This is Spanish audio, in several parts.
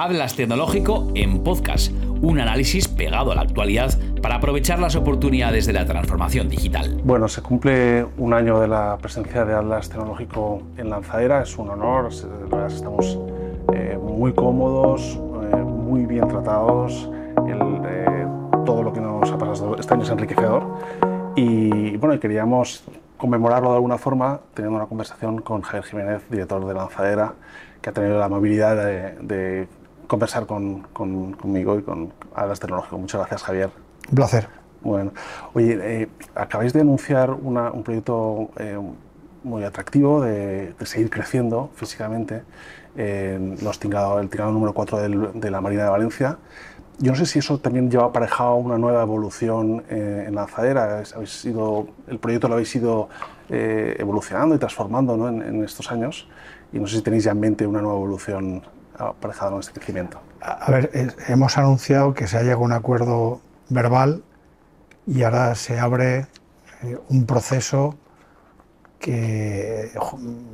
Hablas Tecnológico en podcast, un análisis pegado a la actualidad para aprovechar las oportunidades de la transformación digital. Bueno, se cumple un año de la presencia de Atlas Tecnológico en Lanzadera, es un honor, estamos eh, muy cómodos, eh, muy bien tratados, eh, todo lo que nos ha pasado este año es enriquecedor. Y bueno, queríamos conmemorarlo de alguna forma teniendo una conversación con Javier Jiménez, director de Lanzadera, que ha tenido la amabilidad de conversar con, conmigo y con Alas Tecnológico. Muchas gracias, Javier. Un placer. Bueno, oye, eh, acabáis de anunciar un proyecto eh, muy atractivo de, seguir creciendo físicamente, en los el tingado número 4 de la Marina de Valencia. Yo no sé si eso también lleva aparejado una nueva evolución eh, en lanzadera. Habéis sido, el proyecto lo habéis ido evolucionando y transformando ¿no? en, en, estos años. Y no sé si tenéis ya en mente una nueva evolución aparejado este crecimiento? A ver, hemos anunciado que se ha llegado a un acuerdo verbal y ahora se abre eh, un proceso que,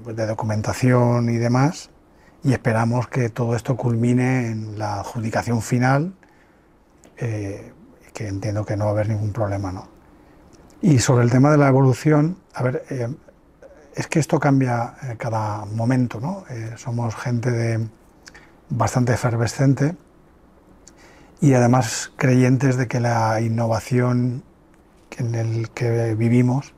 de documentación y demás y esperamos que todo esto culmine en la adjudicación final, eh, que entiendo que no va a haber ningún problema. ¿no? Y sobre el tema de la evolución, a ver, eh, es que esto cambia cada momento, ¿no? somos gente de, bastante efervescente y además creyentes de que la innovación en el que vivimos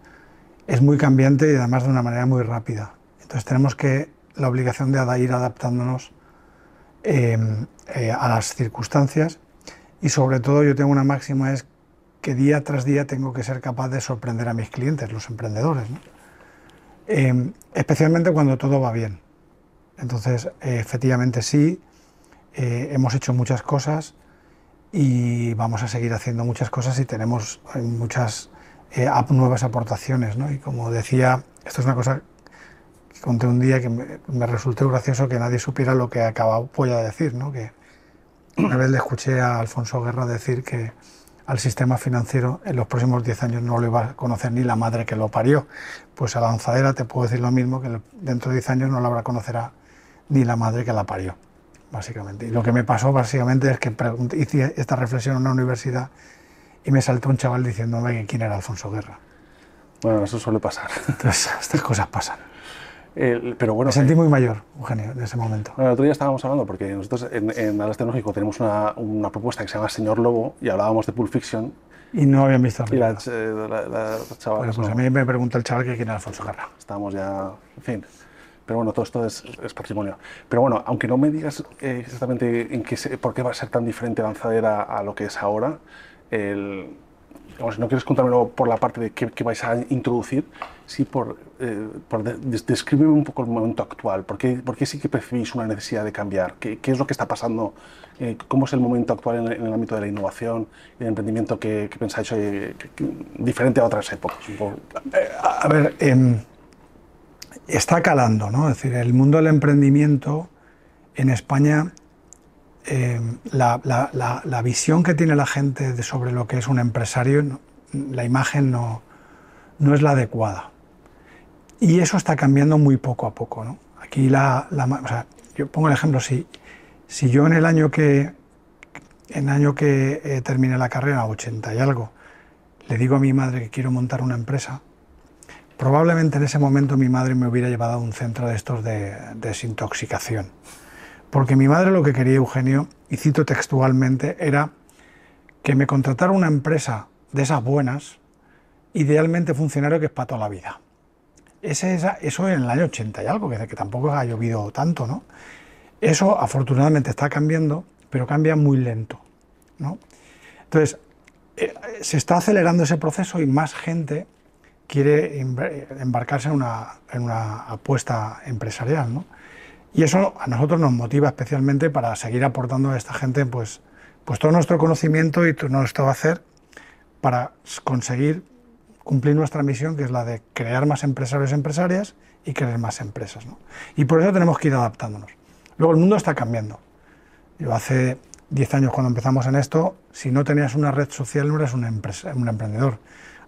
es muy cambiante y además de una manera muy rápida. Entonces tenemos que la obligación de ir adaptándonos em, eh, a las circunstancias y sobre todo yo tengo una máxima es que día tras día tengo que ser capaz de sorprender a mis clientes, los emprendedores, em, especialmente cuando todo va bien. Entonces, efectivamente sí, eh, hemos hecho muchas cosas y vamos a seguir haciendo muchas cosas y tenemos eh, muchas eh, nuevas aportaciones. ¿no? Y como decía, esto es una cosa que conté un día que me, resultó gracioso que nadie supiera lo que acababa a decir. ¿no? Que una vez le escuché a Alfonso Guerra decir que al sistema financiero en los próximos 10 años no lo iba a conocer ni la madre que lo parió. Pues a la lanzadera te puedo decir lo mismo, que dentro de 10 años no la habrá conocerá ni la madre que la parió, básicamente. Y lo que me pasó básicamente es que hice esta reflexión en una universidad y me saltó un chaval diciéndome quién era Alfonso Guerra. Bueno, eso suele pasar. Entonces, estas cosas pasan. pero bueno, me sentí muy mayor, Eugenio, en ese momento. Bueno, el otro día estábamos hablando, porque nosotros en, en Alas Tecnológico tenemos una, una, propuesta que se llama Señor Lobo y hablábamos de Pulp Fiction. Y no habían visto y la, la, la, chaval, pues a mí me pregunta el chaval que quién era Alfonso Guerra. Estábamos ya, en fin. Pero bueno, todo esto es, patrimonio. Pero bueno, aunque no me digas eh, exactamente en qué por qué va a ser tan diferente Lanzadera a lo que es ahora, el, si no quieres contármelo por la parte de qué, vais a introducir, sí por, eh, por descríbeme un poco el momento actual. ¿Por qué, por qué sí que percibís una necesidad de cambiar? ¿Qué, qué es lo que está pasando? Eh, ¿Cómo es el momento actual en, el ámbito de la innovación y el emprendimiento que, pensáis hoy, diferente a otras épocas? a ver, em, está calando, ¿no? Es decir, el mundo del emprendimiento en España, eh, la, visión que tiene la gente sobre lo que es un empresario, la imagen no, no, es la adecuada. Y eso está cambiando muy poco a poco, ¿no? Aquí la, o sea, yo pongo el ejemplo, si, si yo en el año que, en año que eh, terminé la carrera, 80 y algo, le digo a mi madre que quiero montar una empresa, Probablemente en ese momento mi madre me hubiera llevado a un centro de estos de, desintoxicación. Porque mi madre lo que quería, Eugenio, y cito textualmente, era que me contratara una empresa de esas buenas, idealmente funcionario que es para toda la vida. Ese, eso en el año 80 y algo, que, que tampoco ha llovido tanto, ¿no? Eso afortunadamente está cambiando, pero cambia muy lento, ¿no? Entonces, eh, se está acelerando ese proceso y más gente quiere embarcarse en una, en una apuesta empresarial. ¿no? Y eso a nosotros nos motiva especialmente para seguir aportando a esta gente pues, pues todo nuestro conocimiento y todo nuestro hacer para conseguir cumplir nuestra misión, que es la de crear más empresarios y empresarias y crear más empresas. ¿no? Y por eso tenemos que ir adaptándonos. Luego el mundo está cambiando. Yo hace 10 años cuando empezamos en esto, si no tenías una red social no eras un, un emprendedor.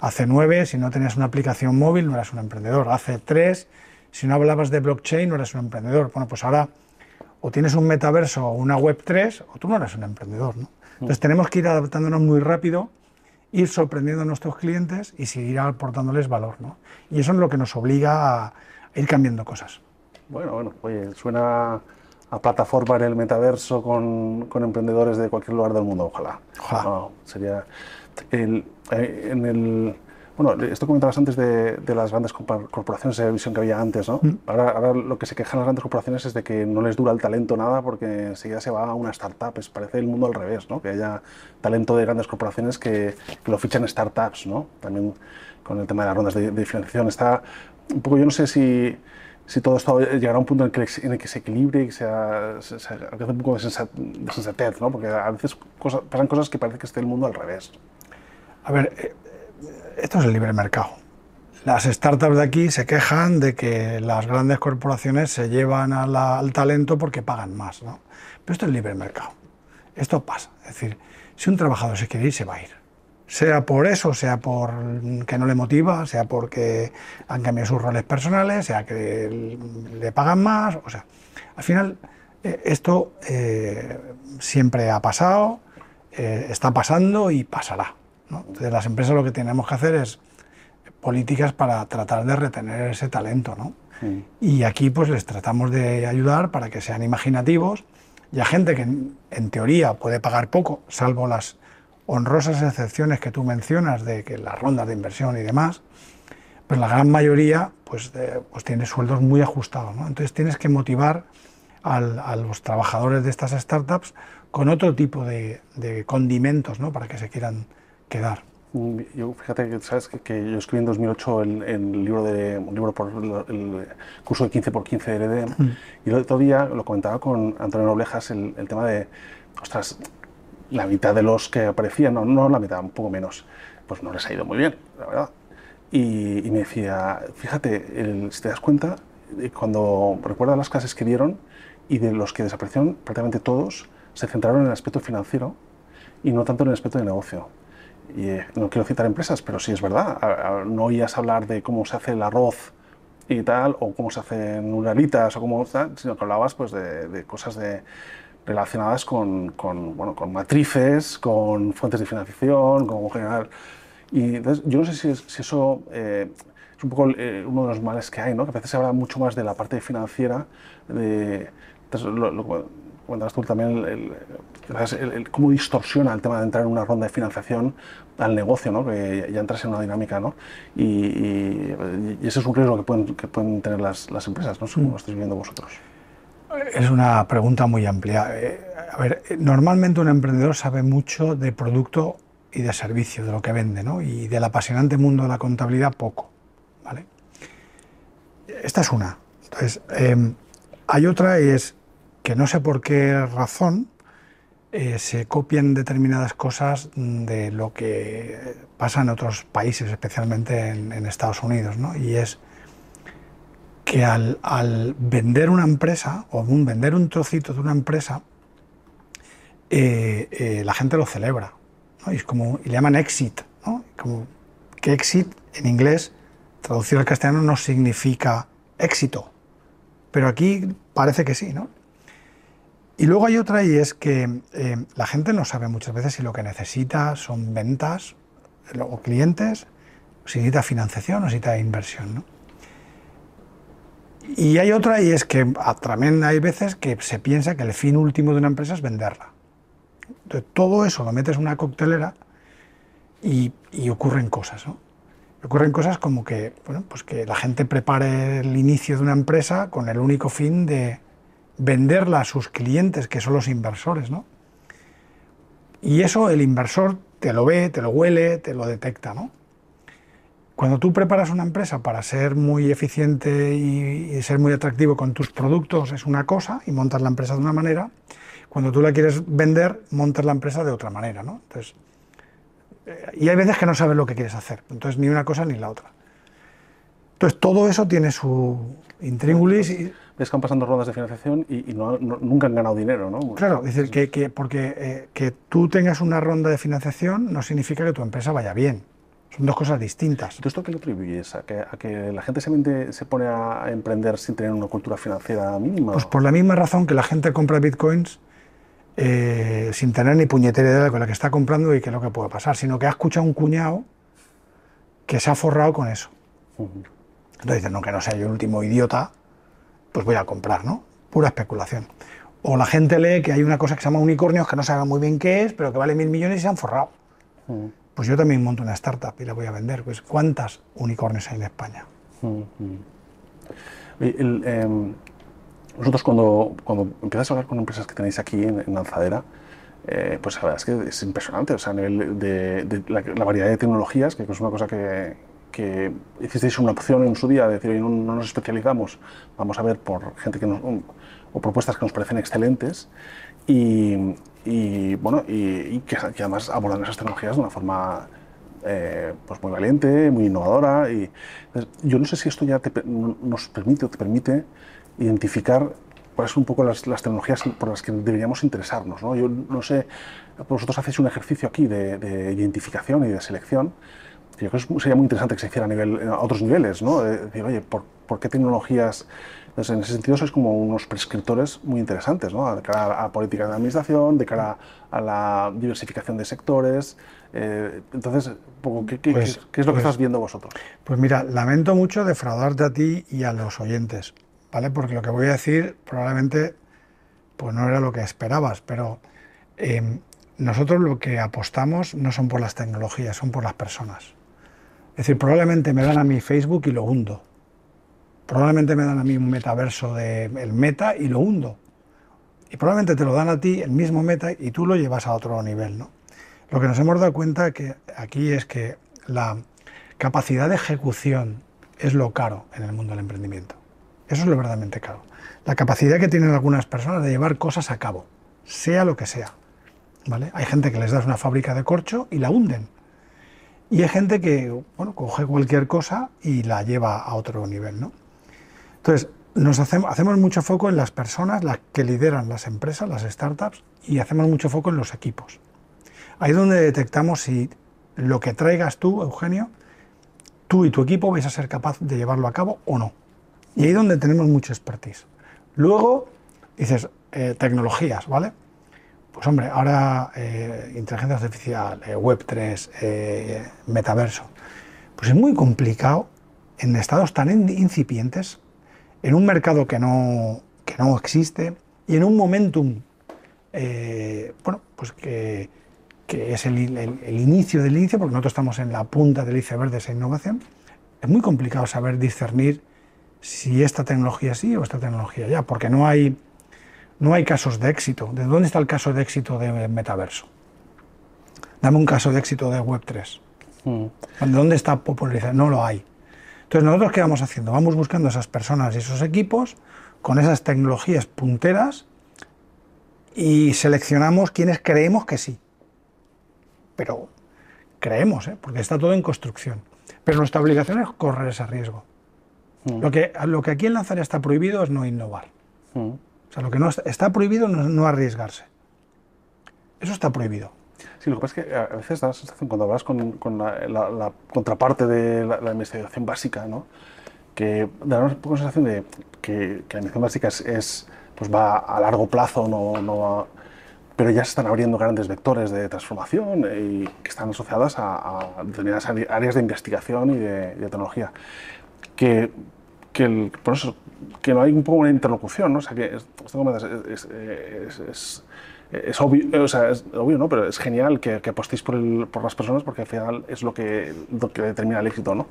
Hace nueve, si no tenías una aplicación móvil, no eras un emprendedor. Hace tres, si no hablabas de blockchain, no eras un emprendedor. Bueno, pues ahora o tienes un metaverso o una web 3 o tú no eres un emprendedor. ¿no? Entonces tenemos que ir adaptándonos muy rápido, ir sorprendiendo a nuestros clientes y seguir aportándoles valor. ¿no? Y eso es lo que nos obliga a ir cambiando cosas. Bueno, bueno, oye, suena a plataforma en el metaverso con, con emprendedores de cualquier lugar del mundo, ojalá. Ojalá. No, sería el, eh, en el bueno, esto comentabas antes de, de, las grandes corporaciones de visión que había antes, ¿no? Mm. Ahora, ahora, lo que se quejan las grandes corporaciones es de que no les dura el talento nada porque enseguida se va a una startup. Es, parece el mundo al revés, ¿no? Que haya talento de grandes corporaciones que, que lo fichan startups, ¿no? También con el tema de las rondas de, de financiación. Está un poco, yo no sé si si todo esto llegará a un punto en el que, en el que se equilibre y que sea, se, se alcance un poco de, sensatez, ¿no? Porque a veces cosas, pasan cosas que parece que esté el mundo al revés. A ver, eh, esto es el libre mercado. Las startups de aquí se quejan de que las grandes corporaciones se llevan al talento porque pagan más, ¿no? Pero esto es el libre mercado. Esto pasa. Es decir, si un trabajador se quiere ir, se va a ir sea por eso, sea por que no le motiva, sea porque han cambiado sus roles personales, sea que le pagan más, o sea, al final eh, esto eh, siempre ha pasado, eh, está pasando y pasará. Entonces las empresas lo que tenemos que hacer es políticas para tratar de retener ese talento, ¿no? Y aquí pues les tratamos de ayudar para que sean imaginativos y a gente que en teoría puede pagar poco, salvo las honrosas excepciones que tú mencionas de que las rondas de inversión y demás, pues la gran mayoría pues, pues tiene sueldos muy ajustados. ¿no? Entonces tienes que motivar a los trabajadores de estas startups con otro tipo de, condimentos ¿no? para que se quieran quedar. Mm, yo, fíjate que, ¿sabes? que, yo escribí en 2008 el, libro de, un libro por el, curso de 15 por 15 de LD mm. y el otro día lo comentaba con Antonio Noblejas el, el tema de, ostras, la mitad de los que aparecían, no, no la mitad, un poco menos, pues no les ha ido muy bien, la verdad. Y, me decía, fíjate, si te das cuenta, cuando recuerda las clases que dieron y de los que desaparecieron, prácticamente todos se centraron en el aspecto financiero y no tanto en el aspecto de negocio. Y eh, no quiero citar empresas, pero sí es verdad. no oías hablar de cómo se hace el arroz y tal, o cómo se hacen uralitas, o cómo tal, sino que hablabas pues, de, de cosas de, relacionadas con, con, bueno, con matrices, con fuentes de financiación, con general. Y entonces, yo no sé si, si eso eh, es un poco eh, uno de los males que hay, ¿no? que a veces se habla mucho más de la parte financiera, de, entonces, lo, lo comentabas tú también, el, el, cómo distorsiona el tema de entrar en una ronda de financiación al negocio, ¿no? que ya, entras en una dinámica, ¿no? y, y, ese es un riesgo que pueden, que pueden tener las, las empresas, no sé cómo lo estáis viendo vosotros. Es una pregunta muy amplia. Eh, a ver, normalmente un emprendedor sabe mucho de producto y de servicio, de lo que vende, ¿no? Y del apasionante mundo de la contabilidad, poco. ¿vale? Esta es una. Entonces, em, hay otra y es que no sé por qué razón eh, se copian determinadas cosas de lo que pasa en otros países, especialmente en, Estados Unidos, ¿no? Y es que al, vender una empresa o un, vender un trocito de una empresa, eh, eh, la gente lo celebra. Y, es como, y le llaman exit. ¿no? Como que exit en inglés, traducido al castellano, no significa éxito. Pero aquí parece que sí. ¿no? Y luego hay otra y es que eh, la gente no sabe muchas veces si lo que necesita son ventas o clientes, si necesita financiación o si necesita inversión. ¿no? Y hay otra, y es que también hay veces que se piensa que el fin último de una empresa es venderla. Entonces, todo eso lo metes en una coctelera y, ocurren cosas. ¿no? Ocurren cosas como que, bueno, pues que la gente prepare el inicio de una empresa con el único fin de venderla a sus clientes, que son los inversores. ¿no? Y eso el inversor te lo ve, te lo huele, te lo detecta. ¿no? Cuando tú preparas una empresa para ser muy eficiente y, ser muy atractivo con tus productos es una cosa y montas la empresa de una manera. Cuando tú la quieres vender, montas la empresa de otra manera, ¿no? Entonces, eh, y hay veces que no sabes lo que quieres hacer. Entonces, ni una cosa ni la otra. Entonces, todo eso tiene su intríngulis. Y... Es que han pasando rondas de financiación y, nunca han ganado dinero, ¿no? Claro, es decir, que, porque eh, que tú tengas una ronda de financiación no significa que tu empresa vaya bien Son dos cosas distintas. ¿Tú esto qué le atribuyes? ¿A que, a que la gente se, se pone a emprender sin tener una cultura financiera mínima? Pues por la misma razón que la gente compra bitcoins eh, sin tener ni puñetera idea de la que está comprando y qué es lo que puede pasar, sino que ha escuchado un cuñado que se ha forrado con eso. Entonces dicen, no, que no sea yo el último idiota, pues voy a comprar, ¿no? Pura especulación. O la gente lee que hay una cosa que se llama unicornios que no sabe muy bien qué es, pero que vale mil millones y se han forrado. Pues yo también monto una startup y la voy a vender. Pues ¿cuántas unicornios hay en España? Em, nosotros cuando, cuando empiezas a hablar con empresas que tenéis aquí en, Lanzadera, eh, pues la verdad es que es impresionante, o sea, a nivel de, la, variedad de tecnologías, que es una cosa que, que hicisteis una opción en su día, de decir, no, no nos especializamos, vamos a ver por gente que nos, o propuestas que nos parecen excelentes y, y bueno, y, que, además abordan esas tecnologías de una forma eh, pues muy valiente, muy innovadora. Y, yo no sé si esto ya nos permite o te permite identificar cuáles son un poco las, las, tecnologías por las que deberíamos interesarnos. ¿no? Yo no sé, vosotros hacéis un ejercicio aquí de, de identificación y de selección. Yo creo que sería muy interesante que se hiciera a, nivel, a otros niveles, ¿no? decir, oye, ¿por, ¿por qué tecnologías entonces, en ese sentido, sois como unos prescriptores muy interesantes, ¿no? de cara a, política de administración, de cara a la diversificación de sectores. Eh, entonces, ¿qué, pues, qué, es lo que pues estás viendo vosotros? Pues mira, lamento mucho defraudarte a ti y a los oyentes, ¿vale? Porque lo que voy a decir probablemente pues no era lo que esperabas, pero em, nosotros lo que apostamos no son por las tecnologías, son por las personas. Es decir, probablemente me dan a mi Facebook y lo hundo Probablemente me dan a mí un metaverso del meta y lo hundo. Y probablemente te lo dan a ti, el mismo meta, y tú lo llevas a otro nivel. ¿no? Lo que nos hemos dado cuenta que aquí es que la capacidad de ejecución es lo caro en el mundo del emprendimiento. Eso es lo verdaderamente caro. La capacidad que tienen algunas personas de llevar cosas a cabo, sea lo que sea. ¿vale? Hay gente que les das una fábrica de corcho y la hunden. Y hay gente que bueno, coge cualquier cosa y la lleva a otro nivel. ¿no? Entonces, nos hacemos, hacemos mucho foco en las personas, las que lideran las empresas, las startups, y hacemos mucho foco en los equipos. Ahí es donde detectamos si lo que traigas tú, Eugenio, tú y tu equipo vais a ser capaz de llevarlo a cabo o no. Y ahí es donde tenemos mucho expertise. Luego, dices, eh, tecnologías, ¿vale? Pues hombre, ahora eh, inteligencia artificial, eh, Web3, metaverso. Pues es muy complicado en estados tan incipientes en un mercado que no, que no existe y en un momentum, eh, bueno, pues que, que es el, el, inicio del inicio, porque nosotros estamos en la punta del iceberg de esa innovación, es muy complicado saber discernir si esta tecnología sí o esta tecnología ya, porque no hay, no hay casos de éxito. ¿De dónde está el caso de éxito de metaverso? Dame un caso de éxito de Web3. Mm. ¿De dónde está popularizado? No lo hay. Entonces, ¿nosotros qué vamos haciendo? Vamos buscando esas personas y esos equipos con esas tecnologías punteras y seleccionamos quienes creemos que sí. Pero creemos, ¿eh? porque está todo en construcción. Pero nuestra obligación es correr ese riesgo. Mm. Lo, que, lo que aquí en Lanzaria está prohibido es no innovar. Mm. O sea, lo que no está, prohibido no, no arriesgarse. Eso está prohibido. Sí, lo que pasa es que a veces da la sensación cuando hablas con, la, contraparte de la, investigación básica, ¿no? que da una poco sensación de que, la investigación básica es, pues va a largo plazo, no, no pero ya se están abriendo grandes vectores de transformación y que están asociadas a, determinadas áreas de investigación y de, tecnología. Que, que, por eso, que no hay un poco una interlocución, ¿no? O sea, que es, es es obvio, o sea, es obvio, ¿no? Pero es genial que, que apostéis por, el, por, las personas porque al final es lo que, lo que determina el éxito, ¿no?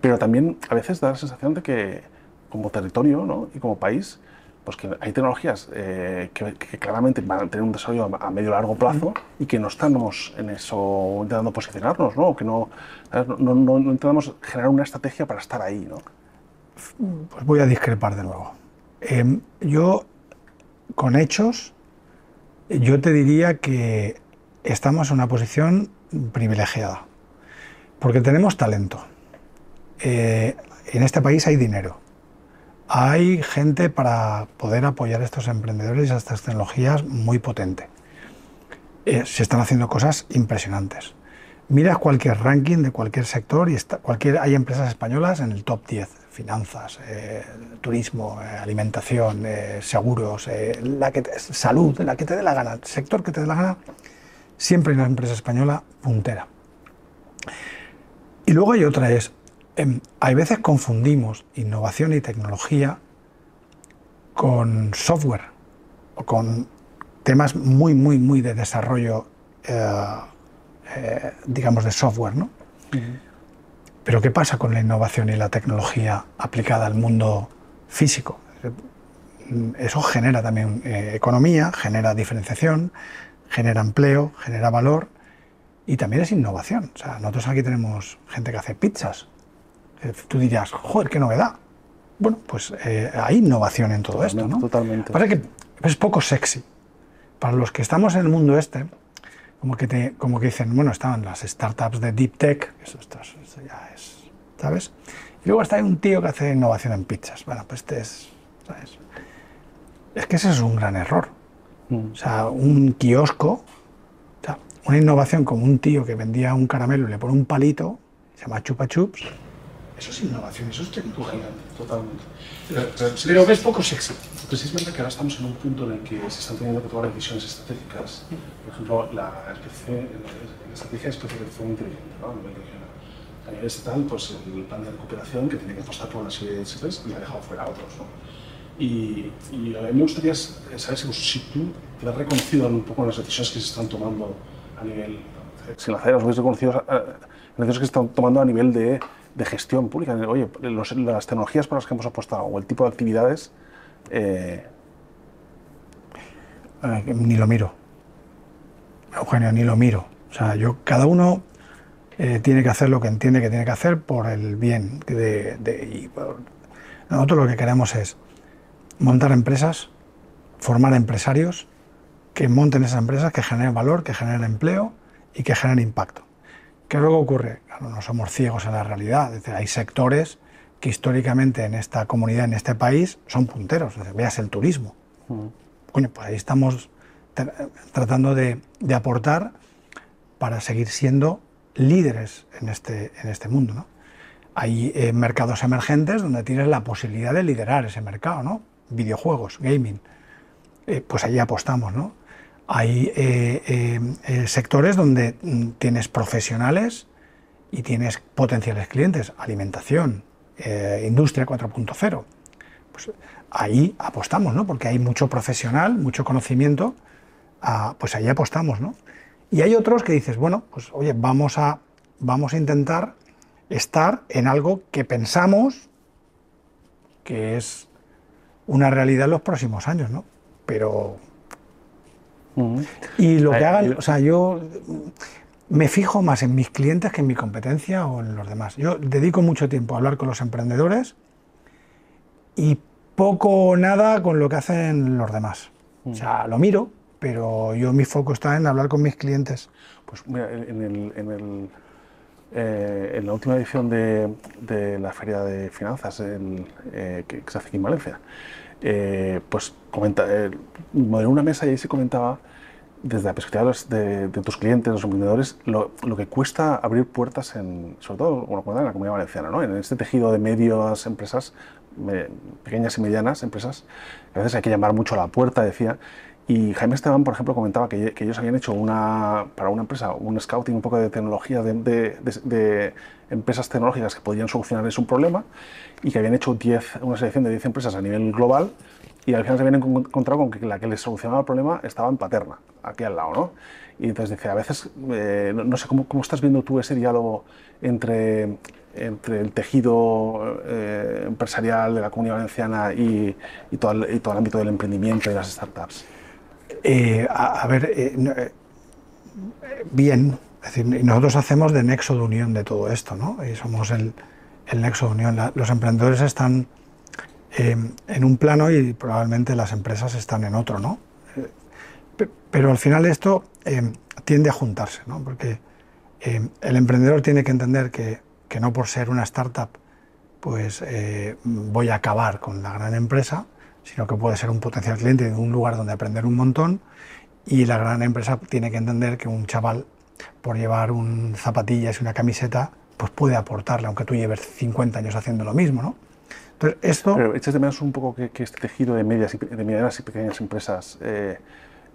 Pero también a veces da la sensación de que como territorio ¿no? y como país, pues que hay tecnologías eh, que, claramente van a tener un desarrollo a, medio largo plazo y que no estamos en eso intentando posicionarnos, ¿no? O que no, no, no, no intentamos generar una estrategia para estar ahí, ¿no? Pues voy a discrepar de nuevo. Em, yo, con hechos, yo te diría que estamos en una posición privilegiada, porque tenemos talento. Eh, en este país hay dinero. Hay gente para poder apoyar a estos emprendedores y a estas tecnologías muy potente. Eh, se están haciendo cosas impresionantes. miras cualquier ranking de cualquier sector y está, cualquier, hay empresas españolas en el top 10, finanzas, eh, turismo, eh, alimentación, eh, seguros, la que salud, la que te dé la gana, el sector que te dé la gana, siempre hay una empresa española puntera. Y luego hay otra, es, em, hay veces confundimos innovación y tecnología con software o con temas muy, muy, muy de desarrollo digamos, de software. ¿no? Pero ¿qué pasa con la innovación y la tecnología aplicada al mundo físico? Eso genera también eh, economía, genera diferenciación, genera empleo, genera valor y también es innovación. O sea, nosotros aquí tenemos gente que hace pizzas. Eh, tú dirías, joder, qué novedad. Bueno, pues hay innovación en todo esto, ¿no? Totalmente. Pasa que es poco sexy. Para los que estamos en el mundo este, como que, te, como que dicen, bueno, estaban las startups de Deep Tech, eso, ya es, ¿sabes? Y luego está un tío que hace innovación en pizzas. Bueno, pues este es, ¿sabes? Es que ese es un gran error. Mm. O sea, un kiosco, o sea, una innovación como un tío que vendía un caramelo y le pone un palito, se llama Chupa Chups, eso es innovación, eso es tecnología. Totalmente. Pero, ves poco sexy. Pues es verdad que ahora estamos en un punto en el que se están teniendo que tomar decisiones estratégicas. Por ejemplo, la, estrategia de especialización inteligente ¿no? a nivel regional. A nivel estatal, pues el plan de recuperación que tiene que apostar por una serie de sectores y ha dejado fuera a otros. ¿no? Y, y, a mí me gustaría saber si, tú te has reconocido un poco en las decisiones que se están tomando a nivel. Si las has reconocido en las decisiones que se están tomando a nivel de de gestión pública. Oye, las tecnologías por las que hemos apostado o el tipo de actividades... Eh, ni lo miro. Eugenio, ni lo miro. O sea, yo, cada uno eh, tiene que hacer lo que entiende que tiene que hacer por el bien. De, Nosotros lo que queremos es montar empresas, formar empresarios que monten esas empresas, que generen valor, que generen empleo y que generen impacto. ¿Qué luego ocurre? no somos ciegos a la realidad. hay sectores que históricamente en esta comunidad, en este país, son punteros. Veas el turismo. pues ahí estamos tratando de, aportar para seguir siendo líderes en este, en este mundo. Hay eh, mercados emergentes donde tienes la posibilidad de liderar ese mercado, ¿no? Videojuegos, gaming. Eh, pues ahí apostamos, ¿no? Hay eh, sectores donde mm, tienes profesionales y tienes potenciales clientes, alimentación, eh, industria 4.0, pues ahí apostamos, ¿no? Porque hay mucho profesional, mucho conocimiento, pues ahí apostamos, ¿no? Y hay otros que dices, bueno, pues oye, vamos a, vamos a intentar estar en algo que pensamos que es una realidad en los próximos años, ¿no? Pero... Y lo que hagan, o sea, yo me fijo más en mis clientes que en mi competencia o en los demás. Yo dedico mucho tiempo a hablar con los emprendedores y poco o nada con lo que hacen los demás. O sea, lo miro, pero yo mi foco está en hablar con mis clientes. Pues mira, en, el, en, el, eh, en la última edición de, de, la Feria de Finanzas eh, que, se hace aquí en Valencia, eh, pues comenta, moderé una mesa y ahí se comentaba desde la perspectiva de, tus clientes, los emprendedores, lo, que cuesta abrir puertas, en, sobre todo bueno, en la comunidad valenciana, ¿no? en este tejido de medios, empresas, pequeñas y medianas empresas, a veces hay que llamar mucho a la puerta, decía. Y Jaime Esteban, por ejemplo, comentaba que, ellos habían hecho una, para una empresa un scouting un poco de tecnología, de, de empresas tecnológicas que podían solucionarles un problema y que habían hecho 10, una selección de 10 empresas a nivel global y al final se habían encontrado con que la que les solucionaba el problema estaba en Paterna, aquí al lado, ¿no? Y entonces dice, a veces, eh, no, sé, ¿cómo, ¿cómo, estás viendo tú ese diálogo entre, entre el tejido eh, empresarial de la comunidad valenciana y, y, todo el, y, todo el, ámbito del emprendimiento y las startups? Eh, a, ver, bien, es decir, nosotros hacemos de nexo de unión de todo esto, ¿no? Y somos el, el nexo de unión. los emprendedores están Em, en un plano y probablemente las empresas están en otro, ¿no? Eh, pero al final esto em, tiende a juntarse, ¿no? Porque em, el emprendedor tiene que entender que, que, no por ser una startup pues eh, voy a acabar con la gran empresa, sino que puede ser un potencial cliente de un lugar donde aprender un montón y la gran empresa tiene que entender que un chaval por llevar un zapatillas y una camiseta, pues puede aportarle, aunque tú lleves 50 años haciendo lo mismo, ¿no? Entonces, esto... Pero echas de menos un poco que, este tejido de, medias y, de medianas y pequeñas empresas, eh,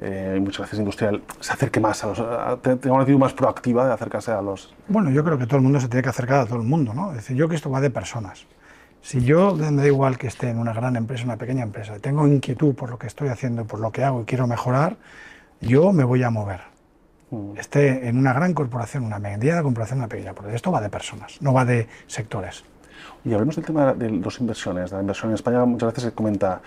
eh, muchas veces industrial, se acerque más a los... tenga una actitud más proactiva de acercarse a los... Bueno, yo creo que todo el mundo se tiene que acercar a todo el mundo, ¿no? Es decir, yo que esto va de personas. Si yo, me da igual que esté en una gran empresa, una pequeña empresa, tengo inquietud por lo que estoy haciendo, por lo que hago y quiero mejorar, yo me voy a mover. Mm. Esté en una gran corporación, una mediana corporación, una pequeña, porque esto va de personas, no va de sectores. Y hablemos del tema de las inversiones. La inversión en España muchas veces se comenta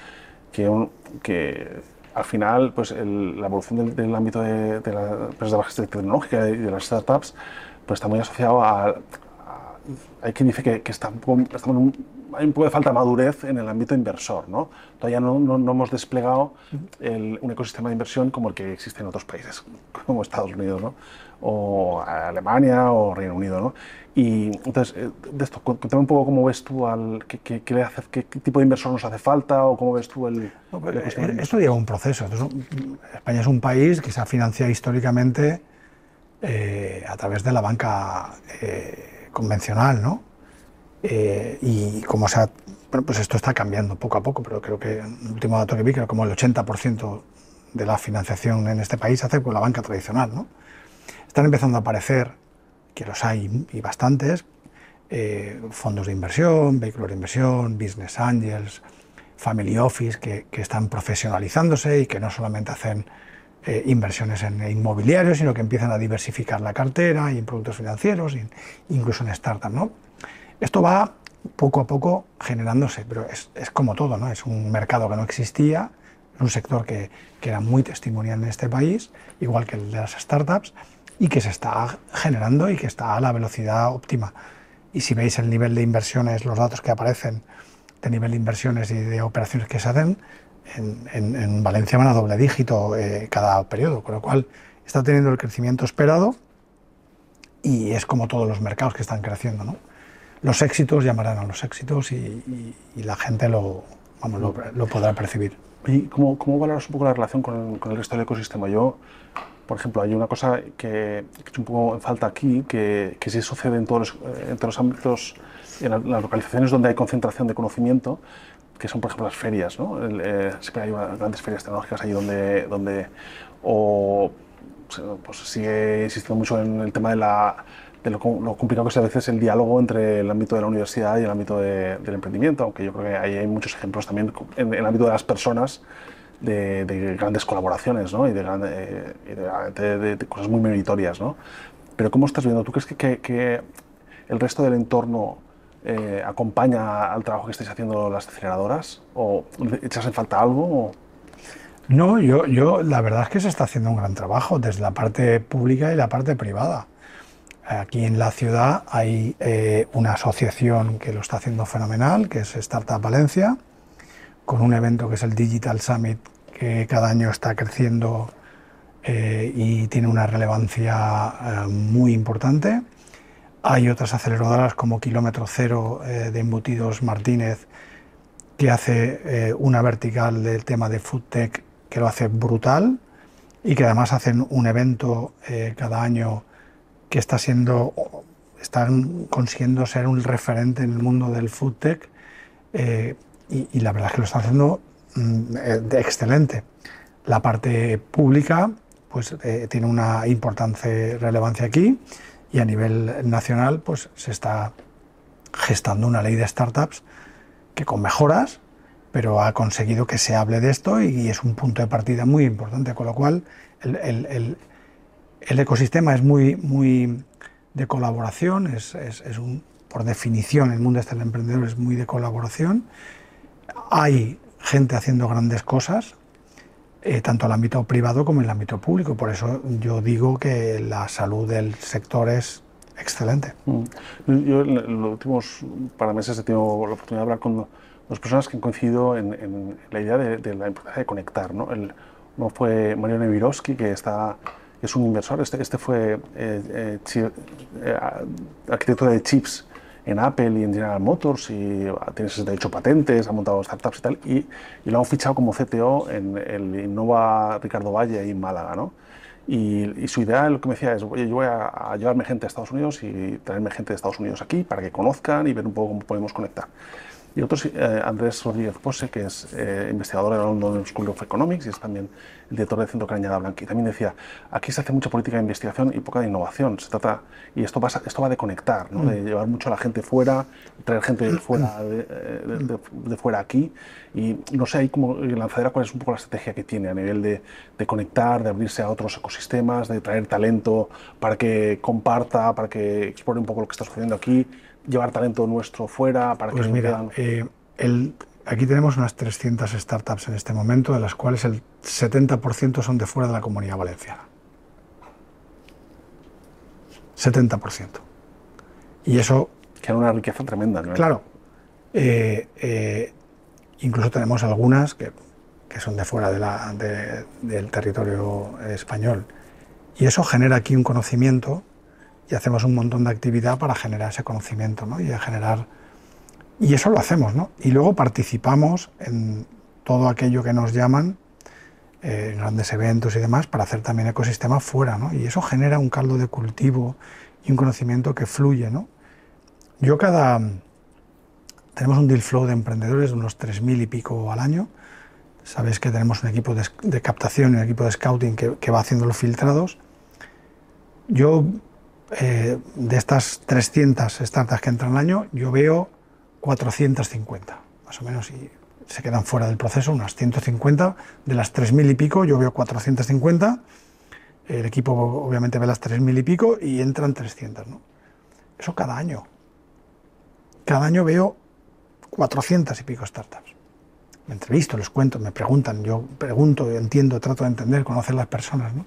que, que al final pues la evolución del, ámbito de, de las empresas de baja tecnológica y de las startups pues está muy asociado a, hay quien dice que, que está un hay un poco de falta de madurez en el ámbito inversor. ¿no? Todavía no, no, hemos desplegado un ecosistema de inversión como el que existe en otros países, como Estados Unidos, ¿no? o Alemania o Reino Unido. ¿no? Y entonces, eh, de esto, cuéntame un poco cómo ves tú, al, qué, qué, le hace, qué, tipo de inversor nos hace falta o cómo ves tú el... Eh, esto lleva un proceso. España es un país que se ha financiado históricamente eh, a través de la banca convencional, ¿no? Eh, y como sea, bueno, pues esto está cambiando poco a poco, pero creo que el último dato que vi, que como el 80% de la financiación en este país se hace con la banca tradicional. ¿no? Están empezando a aparecer, que los hay y bastantes, eh, fondos de inversión, vehículos de inversión, business angels, family office, que, que están profesionalizándose y que no solamente hacen eh, inversiones en inmobiliarios, sino que empiezan a diversificar la cartera y en productos financieros, incluso en startups. ¿no? Esto va poco a poco generándose, pero es, como todo, ¿no? Es un mercado que no existía, un sector que, que, era muy testimonial en este país, igual que el de las startups, y que se está generando y que está a la velocidad óptima. Y si veis el nivel de inversiones, los datos que aparecen de nivel de inversiones y de operaciones que se hacen, en, en, Valencia van a doble dígito eh, cada periodo, con lo cual está teniendo el crecimiento esperado y es como todos los mercados que están creciendo. ¿no? los éxitos llamarán a los éxitos y, la gente lo, vamos, lo, podrá percibir. ¿Y cómo, cómo, valoras un poco la relación con, el resto del ecosistema? Yo, por ejemplo, hay una cosa que, que un poco en falta aquí, que, que sí sucede en todos los, en todos los ámbitos, en las localizaciones donde hay concentración de conocimiento, que son, por ejemplo, las ferias. ¿no? Eh, siempre hay grandes ferias tecnológicas ahí donde, donde o pues, sigue insistiendo mucho en el tema de la de lo, complicado que es a veces el diálogo entre el ámbito de la universidad y el ámbito del emprendimiento, aunque yo creo que ahí hay muchos ejemplos también en, el ámbito de las personas de, grandes colaboraciones ¿no? y, de, de, cosas muy meritorias. ¿no? Pero ¿cómo estás viendo? ¿Tú crees que, que, el resto del entorno eh, acompaña al trabajo que estáis haciendo las aceleradoras? ¿O echas en falta algo? No, yo, yo la verdad es que se está haciendo un gran trabajo desde la parte pública y la parte privada. Aquí en la ciudad hay eh, una asociación que lo está haciendo fenomenal, que es Startup Valencia, con un evento que es el Digital Summit, que cada año está creciendo eh, y tiene una relevancia muy importante. Hay otras aceleradoras como Kilómetro Cero de Embutidos Martínez, que hace una vertical del tema de Food Tech, que lo hace brutal y que además hacen un evento cada año que está siendo, están consiguiendo ser un referente en el mundo del food tech eh, y, la verdad es que lo están haciendo mm, eh, excelente. La parte pública pues eh, tiene una importante relevancia aquí y a nivel nacional pues se está gestando una ley de startups que con mejoras pero ha conseguido que se hable de esto y, es un punto de partida muy importante, con lo cual el, el ecosistema es muy, muy de colaboración, es, un, por definición el mundo este del emprendedor es muy de colaboración. Hay gente haciendo grandes cosas, eh, tanto en el ámbito privado como en el ámbito público. Por eso yo digo que la salud del sector es excelente. Mm. Yo en los últimos par meses he tenido la oportunidad de hablar con dos personas que han coincidido en, la idea de, la importancia de conectar. ¿no? El, uno fue Mario Nevirovsky, que está es un inversor. Este, este fue eh, eh, eh, arquitecto de chips en Apple y en General Motors y tiene de hecho patentes, ha montado startups y tal, y, y lo han fichado como CTO en el Innova Ricardo Valle ahí en Málaga, ¿no? Y, su idea, lo que me decía es, oye, yo voy a, llevarme gente a Estados Unidos y traerme gente de Estados Unidos aquí para que conozcan y ver un poco cómo podemos conectar. Y otro, eh, Andrés Rodríguez Pose, que es eh, investigador de la London School of Economics y es también el director del Centro Cañada Blanca. Y también decía, aquí se hace mucha política de investigación y poca de innovación. Se trata, y esto, pasa, esto va de conectar, ¿no? de mm. llevar mucho a la gente fuera, traer gente de fuera, eh, de, fuera aquí. Y no sé, ahí como lanzadera, cuál es un poco la estrategia que tiene a nivel de, de conectar, de abrirse a otros ecosistemas, de traer talento para que comparta, para que explore un poco lo que está sucediendo aquí llevar talento nuestro fuera para pues que mira, eh, el, aquí tenemos unas 300 startups en este momento, de las cuales el 70% son de fuera de la comunidad valenciana. 70%. Y eso... Que era una riqueza tremenda, ¿no? Claro. Eh, eh, incluso tenemos algunas que, que son de fuera de la, del territorio español. Y eso genera aquí un conocimiento y hacemos un montón de actividad para generar ese conocimiento ¿no? y generar y eso lo hacemos ¿no? y luego participamos en todo aquello que nos llaman eh, grandes eventos y demás para hacer también ecosistemas fuera ¿no? y eso genera un caldo de cultivo y un conocimiento que fluye ¿no? yo cada tenemos un deal flow de emprendedores de unos 3.000 y pico al año sabes que tenemos un equipo de, captación y un equipo de scouting que, que va haciendo los filtrados yo eh, de estas 300 startups que entran al año, yo veo 450, más o menos, y se quedan fuera del proceso, unas 150. De las 3.000 y pico, yo veo 450. El equipo obviamente ve las 3.000 y pico y entran 300. ¿no? Eso cada año. Cada año veo 400 y pico startups. Me entrevisto, les cuento, me preguntan, yo pregunto, entiendo, trato de entender, conocer las personas. ¿no?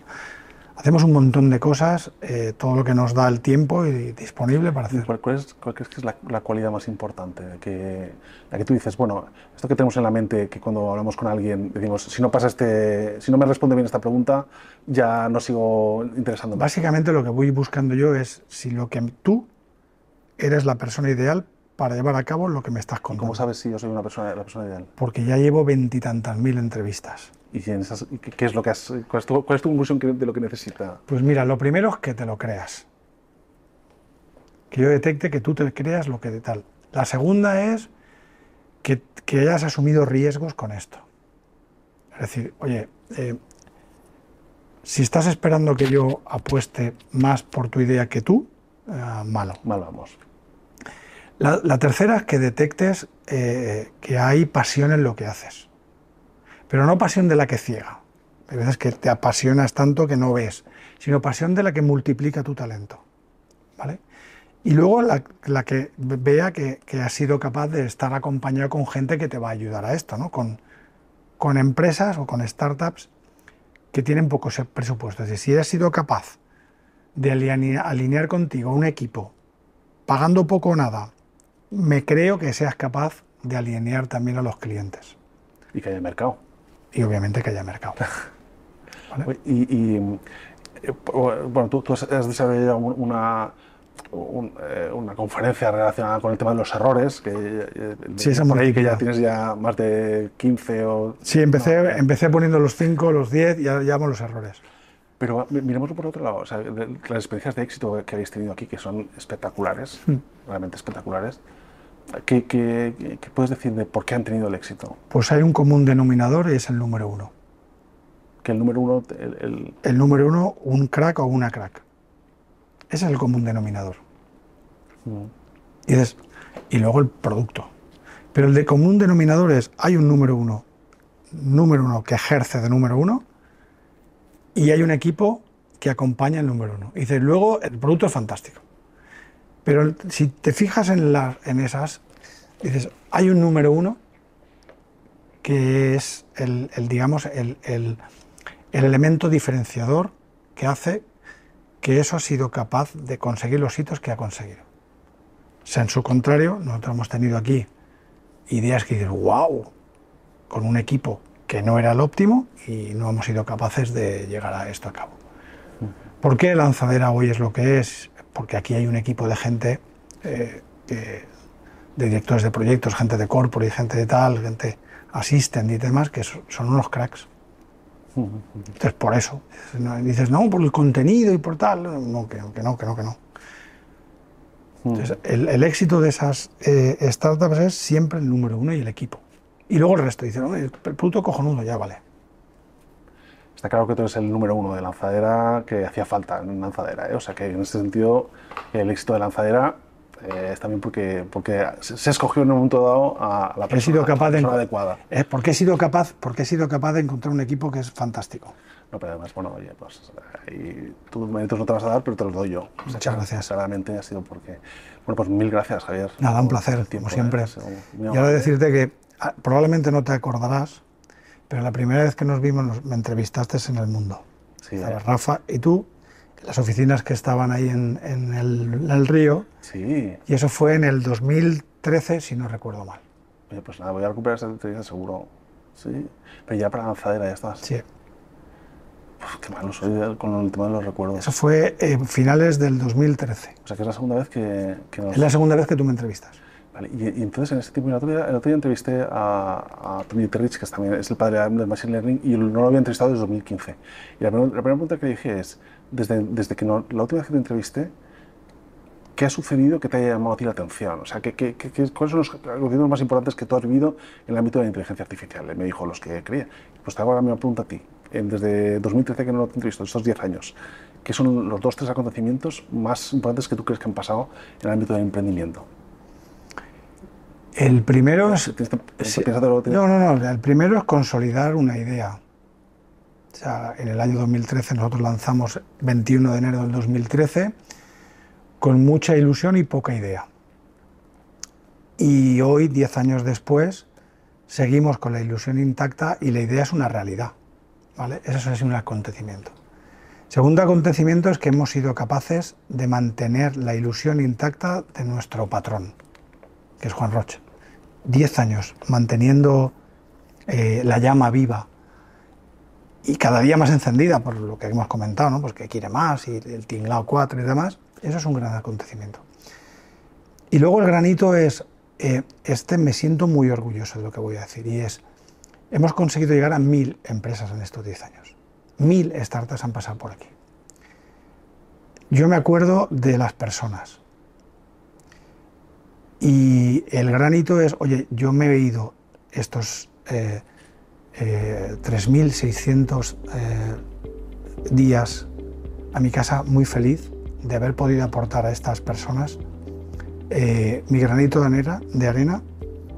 Hacemos un montón de cosas, eh, todo lo que nos da el tiempo y disponible para hacer. ¿Cuál, es, cuál crees que es la, cualidad más importante? Que, la que tú dices, bueno, esto que tenemos en la mente, que cuando hablamos con alguien decimos, si no, pasa este, si no me responde bien esta pregunta, ya no sigo interesando. Básicamente lo que voy buscando yo es si lo que tú eres la persona ideal para llevar a cabo lo que me estás contando. ¿Cómo sabes si yo soy una persona, la persona ideal? Porque ya llevo veintitantas mil entrevistas. ¿Y qué es lo que has, cuál, es tu, cuál, es tu, conclusión de lo que necesita? Pues mira, lo primero es que te lo creas. Que yo detecte que tú te creas lo que de tal. La segunda es que, que hayas asumido riesgos con esto. Es decir, oye, eh, si estás esperando que yo apueste más por tu idea que tú, eh, malo. Mal vamos. La, la, tercera es que detectes eh, que hay pasión en lo que haces pero no pasión de la que ciega. Hay veces que te apasionas tanto que no ves, sino pasión de la que multiplica tu talento. ¿vale? Y luego la, que vea que, has sido capaz de estar acompañado con gente que te va a ayudar a esto, ¿no? con, con empresas o con startups que tienen poco presupuesto. Es decir, si has sido capaz de alinear, alinear contigo un equipo pagando poco o nada, me creo que seas capaz de alinear también a los clientes. Y que haya mercado y obviamente que haya mercado. Y, eh, bueno, tú, has desarrollado una, eh, una conferencia relacionada con el tema de los errores, que, eh, sí, por ahí que ya tienes ya más de 15 o... Sí, empecé, empecé poniendo los 5, los 10 y ahora llamo los errores. Pero miremoslo por otro lado, o sea, las experiencias de éxito que habéis tenido aquí, que son espectaculares, hmm. realmente espectaculares, ¿Qué, puedes decir de por qué han tenido el éxito? Pues hay un común denominador y es el número uno. ¿Que el número uno? El, el... número uno, un crack o una crack. Ese es el común denominador. Mm. Y, y luego el producto. Pero el de común denominador es, hay un número uno, número uno que ejerce de número uno, y hay un equipo que acompaña el número uno. Y dices, luego el producto es fantástico. Pero si te fijas en, en esas, dices, hay un número uno que es el, digamos, el, elemento diferenciador que hace que eso ha sido capaz de conseguir los hitos que ha conseguido. O sea, en su contrario, nosotros hemos tenido aquí ideas que dices, wow, con un equipo que no era el óptimo y no hemos sido capaces de llegar a esto a cabo. ¿Por qué Lanzadera hoy es lo que es? Porque aquí hay un equipo de gente eh, de directores de proyectos, gente de corporate, gente de tal, gente assistant y demás, que son unos cracks. Entonces, por eso. Dices, no, por el contenido y por tal. No, que, no, que no, que no, que no. Entonces, el, éxito de esas eh, startups es siempre el número uno y el equipo. Y luego el resto. Dicen, el producto cojonudo, ya vale. Está claro que tú eres el número uno de lanzadera que hacía falta en lanzadera. ¿eh? O sea que en ese sentido, el éxito de lanzadera eh, es también porque, porque se escogió en un momento dado a la persona, he sido capaz de, adecuada. Es porque he, sido capaz, porque he sido capaz de encontrar un equipo que es fantástico. No, pero además, bueno, oye, pues y tú méritos no te vas a dar, pero te los doy yo. Muchas gracias. Claramente ha sido porque... Bueno, pues mil gracias, Javier. Nada, un placer, como siempre. y ahora decirte que ah, probablemente no te acordarás, pero la primera vez que nos vimos me entrevistaste en El Mundo. Sí, eh. Rafa y tú las oficinas que estaban ahí en, el, río. Sí. Y eso fue en el 2013, si no recuerdo mal. Oye, pues nada, voy a recuperar esa entrevista seguro. Sí. Pero ya para lanzadera ya estás. Sí. Uf, qué malo soy con el tema de los recuerdos. Eso fue en finales del 2013. O sea que es la segunda vez que, nos... Es la segunda vez que tú me entrevistas. Vale, y, entonces en tiempo, el otro día, el otro día entrevisté a, a Tony Terrich, que también es el padre del Machine Learning, y no lo había entrevistado desde 2015. Y la, la primera pregunta que le dije es, desde, desde que no, la última vez que te entrevisté, ¿qué ha sucedido que te haya llamado a ti la atención? O sea, ¿qué, qué, qué, ¿cuáles son los acontecimientos más importantes que tú has vivido en el ámbito de la inteligencia artificial? Él me dijo los que creía. Pues te hago la misma pregunta a ti. Desde 2013 que no te entrevisto, estos 10 años, ¿qué son los dos, tres acontecimientos más importantes que tú crees que han pasado en el ámbito del emprendimiento? El primero es... No, no, no. El primero es consolidar una idea en el año 2013 nosotros lanzamos 21 de enero del 2013 con mucha ilusión y poca idea. Y hoy, 10 años después, seguimos con la ilusión intacta y la idea es una realidad. ¿vale? Eso es un acontecimiento. Segundo acontecimiento es que hemos sido capaces de mantener la ilusión intacta de nuestro patrón, que es Juan Roche. 10 años manteniendo eh, la llama viva y cada día más encendida por lo que hemos comentado, ¿no? pues quiere más y el tinglao 4 y demás, eso es un gran acontecimiento. Y luego el granito es, eh, este me siento muy orgulloso de lo que voy a decir, y es, hemos conseguido llegar a mil empresas en estos 10 años. Mil startups han pasado por aquí. Yo me acuerdo de las personas. Y el granito es, oye, yo me he ido estos... Eh, 3.600 eh, días a mi casa muy feliz de haber podido aportar a estas personas eh, mi granito de arena, de arena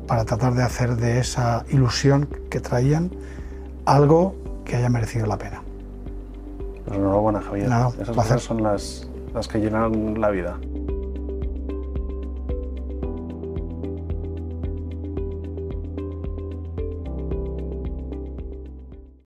para tratar de hacer de esa ilusión que traían algo que haya merecido la pena. Pues enhorabuena, Javier. Esas cosas son las, las que llenan la vida.